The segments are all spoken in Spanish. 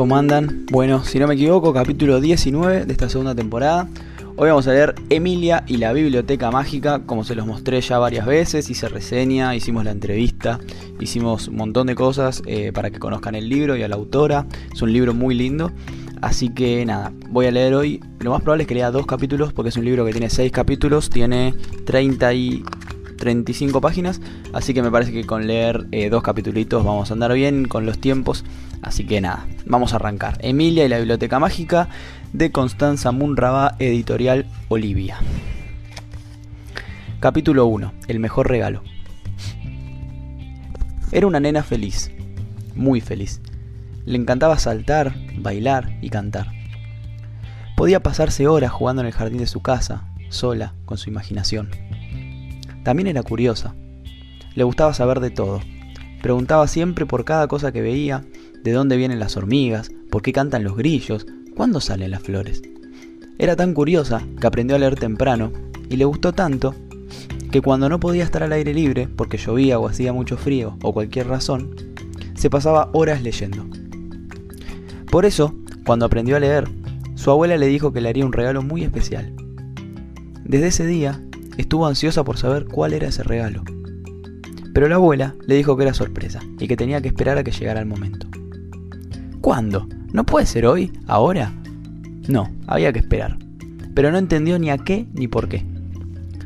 ¿Cómo andan? Bueno, si no me equivoco, capítulo 19 de esta segunda temporada. Hoy vamos a leer Emilia y la Biblioteca Mágica, como se los mostré ya varias veces, hice reseña, hicimos la entrevista, hicimos un montón de cosas eh, para que conozcan el libro y a la autora. Es un libro muy lindo. Así que nada, voy a leer hoy. Lo más probable es que lea dos capítulos, porque es un libro que tiene 6 capítulos, tiene 30 y 35 páginas. Así que me parece que con leer eh, dos capítulos vamos a andar bien con los tiempos. Así que nada, vamos a arrancar. Emilia y la Biblioteca Mágica de Constanza Munraba, editorial Olivia. Capítulo 1. El mejor regalo. Era una nena feliz, muy feliz. Le encantaba saltar, bailar y cantar. Podía pasarse horas jugando en el jardín de su casa, sola, con su imaginación. También era curiosa. Le gustaba saber de todo. Preguntaba siempre por cada cosa que veía de dónde vienen las hormigas, por qué cantan los grillos, cuándo salen las flores. Era tan curiosa que aprendió a leer temprano y le gustó tanto que cuando no podía estar al aire libre porque llovía o hacía mucho frío o cualquier razón, se pasaba horas leyendo. Por eso, cuando aprendió a leer, su abuela le dijo que le haría un regalo muy especial. Desde ese día, estuvo ansiosa por saber cuál era ese regalo. Pero la abuela le dijo que era sorpresa y que tenía que esperar a que llegara el momento. ¿Cuándo? ¿No puede ser hoy? ¿Ahora? No, había que esperar. Pero no entendió ni a qué ni por qué.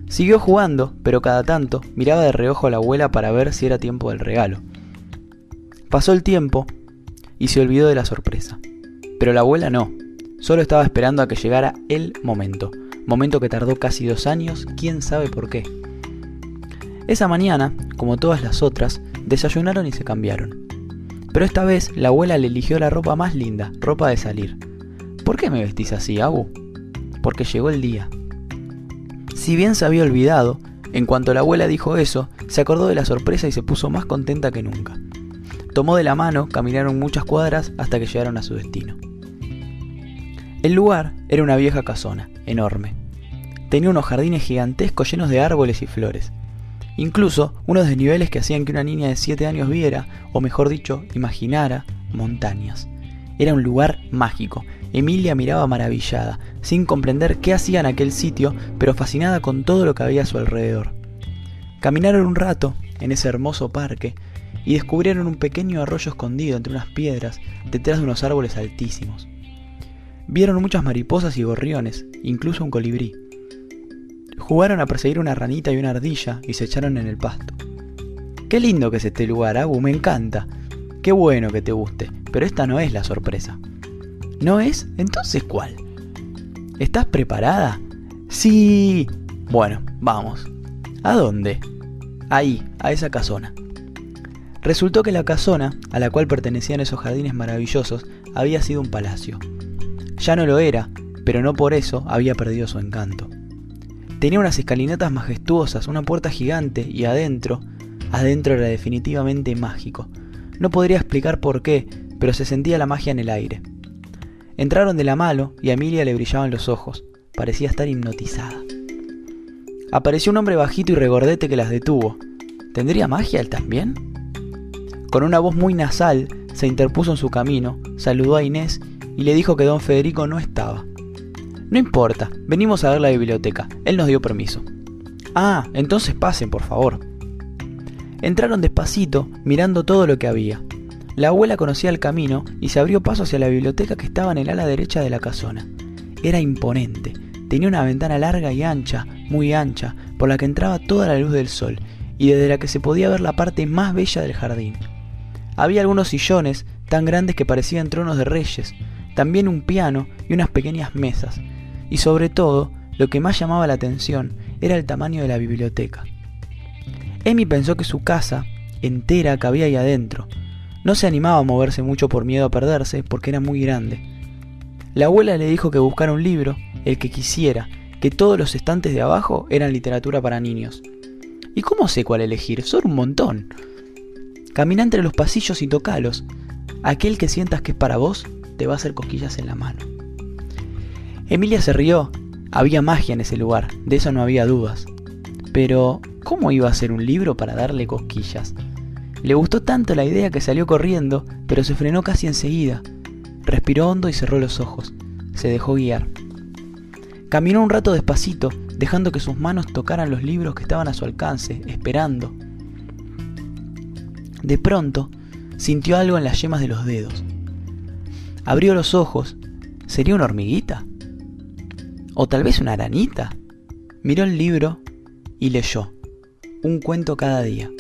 Siguió jugando, pero cada tanto miraba de reojo a la abuela para ver si era tiempo del regalo. Pasó el tiempo y se olvidó de la sorpresa. Pero la abuela no, solo estaba esperando a que llegara el momento, momento que tardó casi dos años, quién sabe por qué. Esa mañana, como todas las otras, desayunaron y se cambiaron. Pero esta vez la abuela le eligió la ropa más linda, ropa de salir. ¿Por qué me vestís así, Abu? Porque llegó el día. Si bien se había olvidado, en cuanto la abuela dijo eso, se acordó de la sorpresa y se puso más contenta que nunca. Tomó de la mano, caminaron muchas cuadras hasta que llegaron a su destino. El lugar era una vieja casona, enorme. Tenía unos jardines gigantescos llenos de árboles y flores. Incluso unos desniveles que hacían que una niña de 7 años viera, o mejor dicho, imaginara, montañas. Era un lugar mágico. Emilia miraba maravillada, sin comprender qué hacía en aquel sitio, pero fascinada con todo lo que había a su alrededor. Caminaron un rato en ese hermoso parque y descubrieron un pequeño arroyo escondido entre unas piedras detrás de unos árboles altísimos. Vieron muchas mariposas y gorriones, incluso un colibrí. Jugaron a perseguir una ranita y una ardilla y se echaron en el pasto. Qué lindo que es este lugar, Agu, me encanta. Qué bueno que te guste, pero esta no es la sorpresa. ¿No es? Entonces, ¿cuál? ¿Estás preparada? Sí. Bueno, vamos. ¿A dónde? Ahí, a esa casona. Resultó que la casona, a la cual pertenecían esos jardines maravillosos, había sido un palacio. Ya no lo era, pero no por eso había perdido su encanto. Tenía unas escalinatas majestuosas, una puerta gigante y adentro, adentro era definitivamente mágico. No podría explicar por qué, pero se sentía la magia en el aire. Entraron de la mano y a Emilia le brillaban los ojos. Parecía estar hipnotizada. Apareció un hombre bajito y regordete que las detuvo. ¿Tendría magia él también? Con una voz muy nasal, se interpuso en su camino, saludó a Inés y le dijo que don Federico no estaba. No importa, venimos a ver la biblioteca. Él nos dio permiso. Ah, entonces pasen, por favor. Entraron despacito, mirando todo lo que había. La abuela conocía el camino y se abrió paso hacia la biblioteca que estaba en el ala derecha de la casona. Era imponente. Tenía una ventana larga y ancha, muy ancha, por la que entraba toda la luz del sol y desde la que se podía ver la parte más bella del jardín. Había algunos sillones tan grandes que parecían tronos de reyes, también un piano y unas pequeñas mesas, y sobre todo, lo que más llamaba la atención era el tamaño de la biblioteca. Emi pensó que su casa entera cabía ahí adentro. No se animaba a moverse mucho por miedo a perderse porque era muy grande. La abuela le dijo que buscara un libro, el que quisiera, que todos los estantes de abajo eran literatura para niños. ¿Y cómo sé cuál elegir? Son un montón. Camina entre los pasillos y tocalos. Aquel que sientas que es para vos te va a hacer cosquillas en la mano. Emilia se rió. Había magia en ese lugar, de eso no había dudas. Pero, ¿cómo iba a ser un libro para darle cosquillas? Le gustó tanto la idea que salió corriendo, pero se frenó casi enseguida. Respiró hondo y cerró los ojos. Se dejó guiar. Caminó un rato despacito, dejando que sus manos tocaran los libros que estaban a su alcance, esperando. De pronto, sintió algo en las yemas de los dedos. Abrió los ojos. ¿Sería una hormiguita? ¿O tal vez una aranita? Miró el libro y leyó. Un cuento cada día.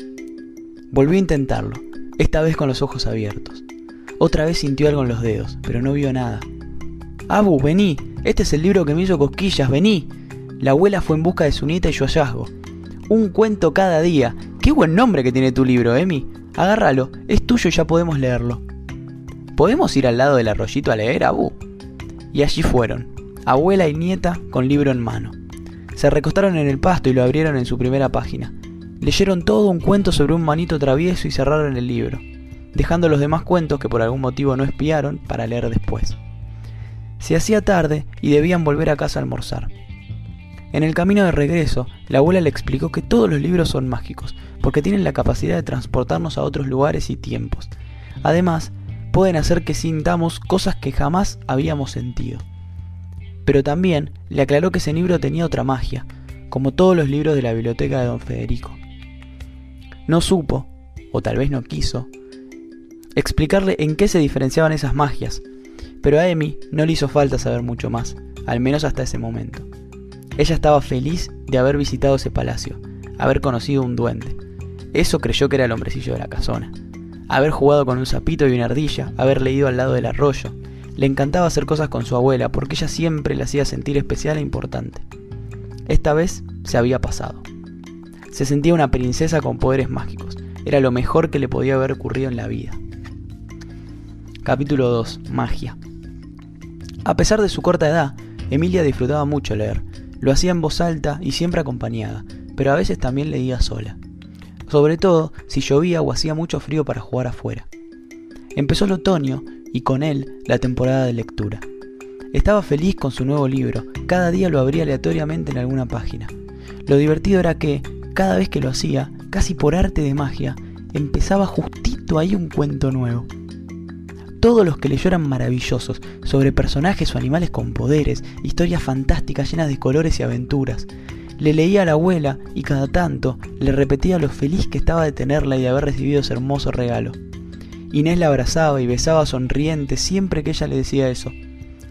Volvió a intentarlo, esta vez con los ojos abiertos. Otra vez sintió algo en los dedos, pero no vio nada. Abu, vení, este es el libro que me hizo cosquillas, vení. La abuela fue en busca de su nieta y su hallazgo. Un cuento cada día. Qué buen nombre que tiene tu libro, Emi. Agárralo, es tuyo y ya podemos leerlo. ¿Podemos ir al lado del arroyito a leer, Abu? Y allí fueron, abuela y nieta con libro en mano. Se recostaron en el pasto y lo abrieron en su primera página. Leyeron todo un cuento sobre un manito travieso y cerraron el libro, dejando los demás cuentos que por algún motivo no espiaron para leer después. Se hacía tarde y debían volver a casa a almorzar. En el camino de regreso, la abuela le explicó que todos los libros son mágicos, porque tienen la capacidad de transportarnos a otros lugares y tiempos. Además, pueden hacer que sintamos cosas que jamás habíamos sentido. Pero también le aclaró que ese libro tenía otra magia, como todos los libros de la biblioteca de don Federico. No supo, o tal vez no quiso, explicarle en qué se diferenciaban esas magias, pero a Emi no le hizo falta saber mucho más, al menos hasta ese momento. Ella estaba feliz de haber visitado ese palacio, haber conocido un duende. Eso creyó que era el hombrecillo de la casona. Haber jugado con un sapito y una ardilla, haber leído al lado del arroyo. Le encantaba hacer cosas con su abuela porque ella siempre le hacía sentir especial e importante. Esta vez se había pasado. Se sentía una princesa con poderes mágicos. Era lo mejor que le podía haber ocurrido en la vida. Capítulo 2. Magia. A pesar de su corta edad, Emilia disfrutaba mucho leer. Lo hacía en voz alta y siempre acompañada, pero a veces también leía sola. Sobre todo si llovía o hacía mucho frío para jugar afuera. Empezó el otoño y con él la temporada de lectura. Estaba feliz con su nuevo libro, cada día lo abría aleatoriamente en alguna página. Lo divertido era que, cada vez que lo hacía, casi por arte de magia, empezaba justito ahí un cuento nuevo. Todos los que leyó eran maravillosos, sobre personajes o animales con poderes, historias fantásticas llenas de colores y aventuras. Le leía a la abuela y cada tanto le repetía lo feliz que estaba de tenerla y de haber recibido ese hermoso regalo. Inés la abrazaba y besaba sonriente siempre que ella le decía eso.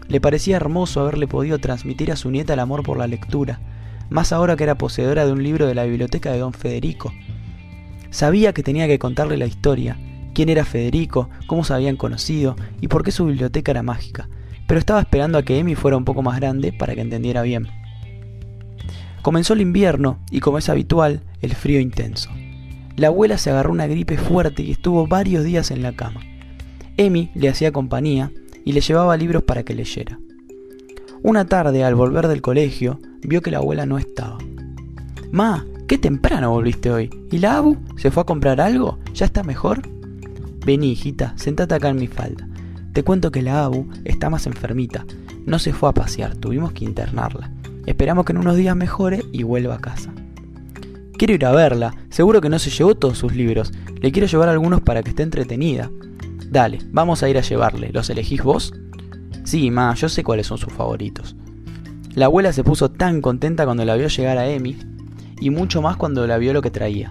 Le parecía hermoso haberle podido transmitir a su nieta el amor por la lectura, más ahora que era poseedora de un libro de la biblioteca de don Federico. Sabía que tenía que contarle la historia, quién era Federico, cómo se habían conocido y por qué su biblioteca era mágica, pero estaba esperando a que Emi fuera un poco más grande para que entendiera bien. Comenzó el invierno y como es habitual, el frío intenso. La abuela se agarró una gripe fuerte y estuvo varios días en la cama. Emi le hacía compañía y le llevaba libros para que leyera. Una tarde, al volver del colegio, vio que la abuela no estaba. Ma, qué temprano volviste hoy. ¿Y la Abu? ¿Se fue a comprar algo? ¿Ya está mejor? Vení, hijita, sentate acá en mi falda. Te cuento que la Abu está más enfermita. No se fue a pasear, tuvimos que internarla. Esperamos que en unos días mejore y vuelva a casa. Quiero ir a verla, seguro que no se llevó todos sus libros. Le quiero llevar algunos para que esté entretenida. Dale, vamos a ir a llevarle. ¿Los elegís vos? Sí, ma, yo sé cuáles son sus favoritos. La abuela se puso tan contenta cuando la vio llegar a Emi, y mucho más cuando la vio lo que traía.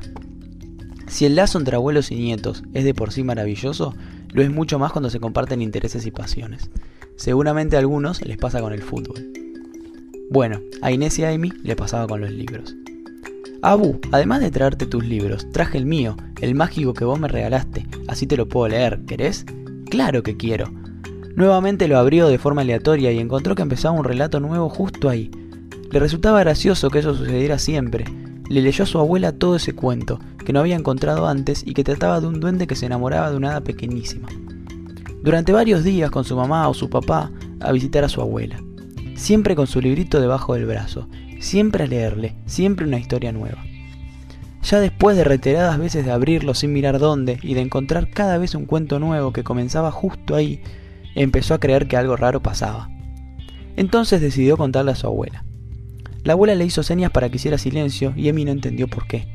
Si el lazo entre abuelos y nietos es de por sí maravilloso, lo es mucho más cuando se comparten intereses y pasiones. Seguramente a algunos les pasa con el fútbol. Bueno, a Inés y a Emi le pasaba con los libros. Abu, además de traerte tus libros, traje el mío, el mágico que vos me regalaste, así te lo puedo leer, ¿querés? Claro que quiero, Nuevamente lo abrió de forma aleatoria y encontró que empezaba un relato nuevo justo ahí. Le resultaba gracioso que eso sucediera siempre. Le leyó a su abuela todo ese cuento, que no había encontrado antes y que trataba de un duende que se enamoraba de una hada pequeñísima. Durante varios días con su mamá o su papá a visitar a su abuela, siempre con su librito debajo del brazo, siempre a leerle, siempre una historia nueva. Ya después de reiteradas veces de abrirlo sin mirar dónde y de encontrar cada vez un cuento nuevo que comenzaba justo ahí, empezó a creer que algo raro pasaba. Entonces decidió contarle a su abuela. La abuela le hizo señas para que hiciera silencio y Emi no entendió por qué.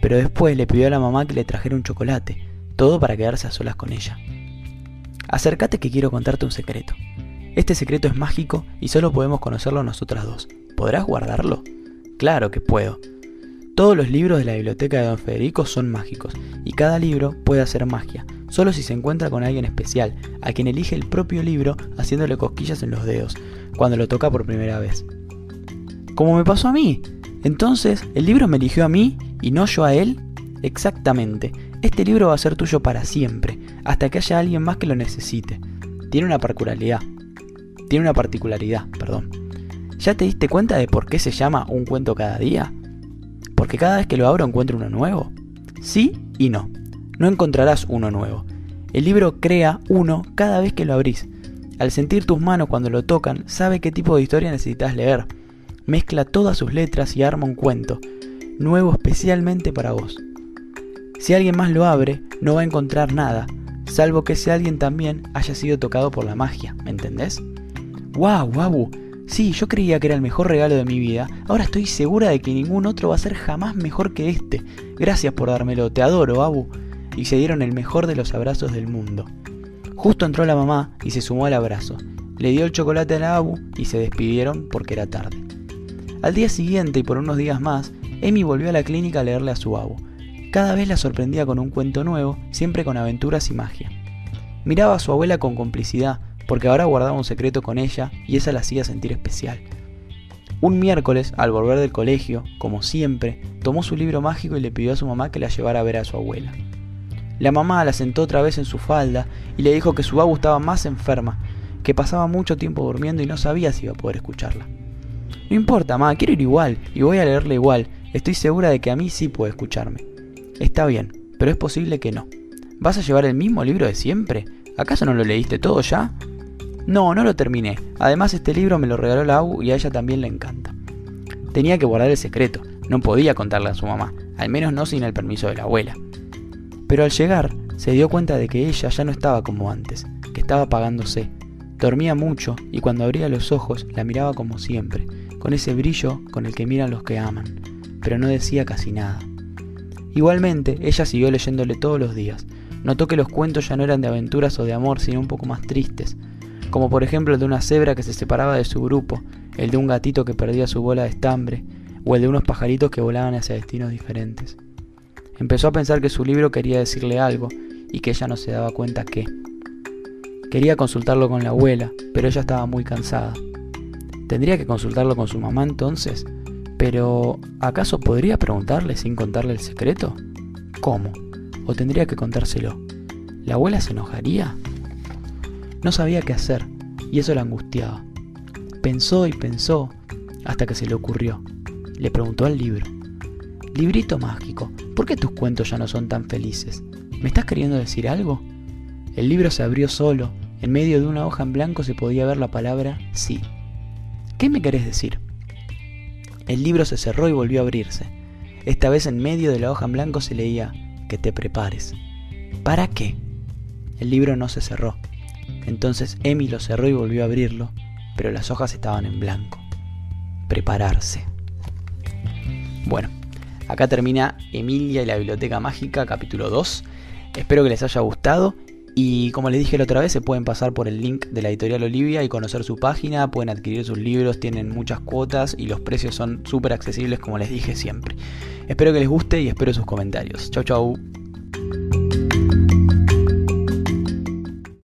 pero después le pidió a la mamá que le trajera un chocolate, todo para quedarse a solas con ella. Acércate que quiero contarte un secreto. Este secreto es mágico y solo podemos conocerlo nosotras dos. ¿Podrás guardarlo? Claro que puedo. Todos los libros de la biblioteca de don Federico son mágicos y cada libro puede hacer magia, solo si se encuentra con alguien especial, a quien elige el propio libro haciéndole cosquillas en los dedos, cuando lo toca por primera vez. Como me pasó a mí. Entonces, ¿el libro me eligió a mí y no yo a él? Exactamente. Este libro va a ser tuyo para siempre, hasta que haya alguien más que lo necesite. Tiene una particularidad. Tiene una particularidad, perdón. ¿Ya te diste cuenta de por qué se llama un cuento cada día? Porque cada vez que lo abro encuentro uno nuevo. Sí y no. No encontrarás uno nuevo. El libro crea uno cada vez que lo abrís. Al sentir tus manos cuando lo tocan, sabe qué tipo de historia necesitas leer. Mezcla todas sus letras y arma un cuento, nuevo especialmente para vos. Si alguien más lo abre, no va a encontrar nada, salvo que ese alguien también haya sido tocado por la magia, ¿me entendés? ¡Wow, Wabu! Sí, yo creía que era el mejor regalo de mi vida, ahora estoy segura de que ningún otro va a ser jamás mejor que este. Gracias por dármelo, te adoro, Abu. Y se dieron el mejor de los abrazos del mundo. Justo entró la mamá y se sumó al abrazo. Le dio el chocolate a la Abu y se despidieron porque era tarde. Al día siguiente y por unos días más, Emi volvió a la clínica a leerle a su Abu. Cada vez la sorprendía con un cuento nuevo, siempre con aventuras y magia. Miraba a su abuela con complicidad, porque ahora guardaba un secreto con ella y esa la hacía sentir especial. Un miércoles, al volver del colegio, como siempre, tomó su libro mágico y le pidió a su mamá que la llevara a ver a su abuela. La mamá la sentó otra vez en su falda y le dijo que su abu estaba más enferma, que pasaba mucho tiempo durmiendo y no sabía si iba a poder escucharla. No importa, mamá, quiero ir igual y voy a leerle igual. Estoy segura de que a mí sí puede escucharme. Está bien, pero es posible que no. ¿Vas a llevar el mismo libro de siempre? ¿Acaso no lo leíste todo ya? No, no lo terminé. Además este libro me lo regaló la AU y a ella también le encanta. Tenía que guardar el secreto, no podía contarle a su mamá, al menos no sin el permiso de la abuela. Pero al llegar, se dio cuenta de que ella ya no estaba como antes, que estaba apagándose. Dormía mucho y cuando abría los ojos la miraba como siempre, con ese brillo con el que miran los que aman, pero no decía casi nada. Igualmente, ella siguió leyéndole todos los días. Notó que los cuentos ya no eran de aventuras o de amor, sino un poco más tristes, como por ejemplo el de una cebra que se separaba de su grupo, el de un gatito que perdía su bola de estambre, o el de unos pajaritos que volaban hacia destinos diferentes. Empezó a pensar que su libro quería decirle algo y que ella no se daba cuenta qué. Quería consultarlo con la abuela, pero ella estaba muy cansada. ¿Tendría que consultarlo con su mamá entonces? Pero, ¿acaso podría preguntarle sin contarle el secreto? ¿Cómo? ¿O tendría que contárselo? ¿La abuela se enojaría? No sabía qué hacer, y eso la angustiaba. Pensó y pensó, hasta que se le ocurrió. Le preguntó al libro. Librito mágico, ¿por qué tus cuentos ya no son tan felices? ¿Me estás queriendo decir algo? El libro se abrió solo, en medio de una hoja en blanco se podía ver la palabra sí. ¿Qué me querés decir? El libro se cerró y volvió a abrirse. Esta vez en medio de la hoja en blanco se leía que te prepares. ¿Para qué? El libro no se cerró. Entonces Emi lo cerró y volvió a abrirlo, pero las hojas estaban en blanco. Prepararse. Bueno, acá termina Emilia y la Biblioteca Mágica, capítulo 2. Espero que les haya gustado y como les dije la otra vez, se pueden pasar por el link de la editorial Olivia y conocer su página, pueden adquirir sus libros, tienen muchas cuotas y los precios son súper accesibles como les dije siempre. Espero que les guste y espero sus comentarios. Chau chau.